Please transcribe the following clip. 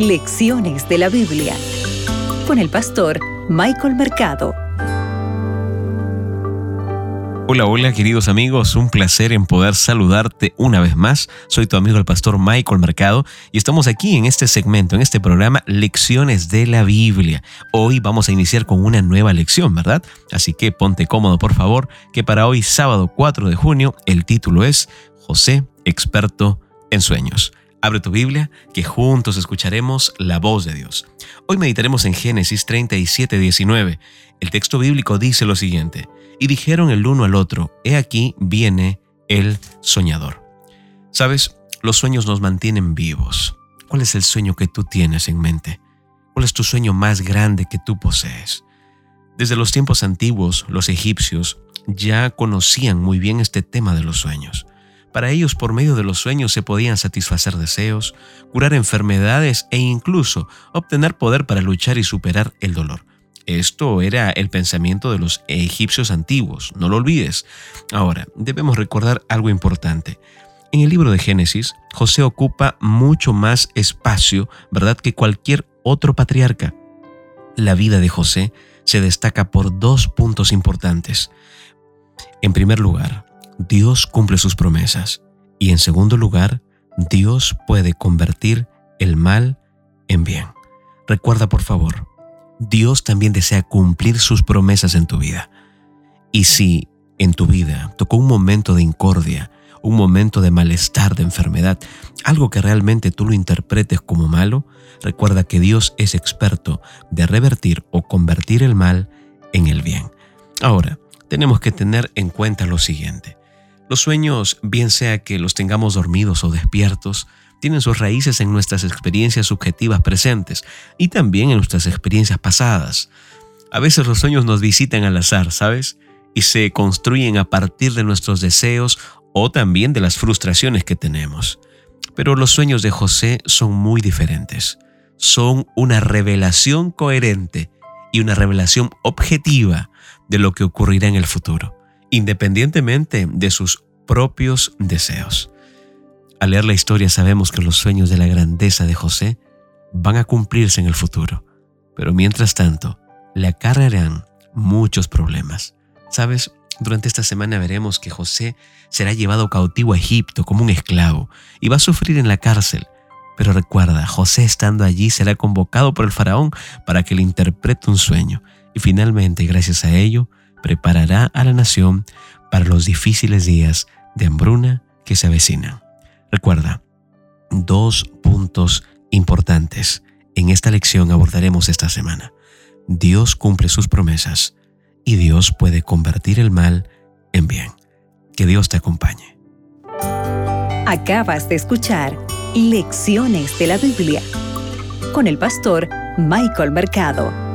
Lecciones de la Biblia con el pastor Michael Mercado. Hola, hola queridos amigos, un placer en poder saludarte una vez más. Soy tu amigo el pastor Michael Mercado y estamos aquí en este segmento, en este programa Lecciones de la Biblia. Hoy vamos a iniciar con una nueva lección, ¿verdad? Así que ponte cómodo por favor, que para hoy sábado 4 de junio el título es José, experto en sueños. Abre tu Biblia, que juntos escucharemos la voz de Dios. Hoy meditaremos en Génesis 37, 19. El texto bíblico dice lo siguiente, y dijeron el uno al otro, he aquí viene el soñador. Sabes, los sueños nos mantienen vivos. ¿Cuál es el sueño que tú tienes en mente? ¿Cuál es tu sueño más grande que tú posees? Desde los tiempos antiguos, los egipcios ya conocían muy bien este tema de los sueños. Para ellos, por medio de los sueños, se podían satisfacer deseos, curar enfermedades e incluso obtener poder para luchar y superar el dolor. Esto era el pensamiento de los egipcios antiguos, no lo olvides. Ahora, debemos recordar algo importante. En el libro de Génesis, José ocupa mucho más espacio, ¿verdad?, que cualquier otro patriarca. La vida de José se destaca por dos puntos importantes. En primer lugar, Dios cumple sus promesas. Y en segundo lugar, Dios puede convertir el mal en bien. Recuerda por favor, Dios también desea cumplir sus promesas en tu vida. Y si en tu vida tocó un momento de incordia, un momento de malestar, de enfermedad, algo que realmente tú lo interpretes como malo, recuerda que Dios es experto de revertir o convertir el mal en el bien. Ahora, tenemos que tener en cuenta lo siguiente. Los sueños, bien sea que los tengamos dormidos o despiertos, tienen sus raíces en nuestras experiencias subjetivas presentes y también en nuestras experiencias pasadas. A veces los sueños nos visitan al azar, ¿sabes? Y se construyen a partir de nuestros deseos o también de las frustraciones que tenemos. Pero los sueños de José son muy diferentes. Son una revelación coherente y una revelación objetiva de lo que ocurrirá en el futuro independientemente de sus propios deseos. Al leer la historia sabemos que los sueños de la grandeza de José van a cumplirse en el futuro, pero mientras tanto le acarrearán muchos problemas. ¿Sabes? Durante esta semana veremos que José será llevado cautivo a Egipto como un esclavo y va a sufrir en la cárcel. Pero recuerda, José estando allí será convocado por el faraón para que le interprete un sueño y finalmente, gracias a ello, preparará a la nación para los difíciles días de hambruna que se avecinan. Recuerda, dos puntos importantes en esta lección abordaremos esta semana. Dios cumple sus promesas y Dios puede convertir el mal en bien. Que Dios te acompañe. Acabas de escuchar Lecciones de la Biblia con el pastor Michael Mercado.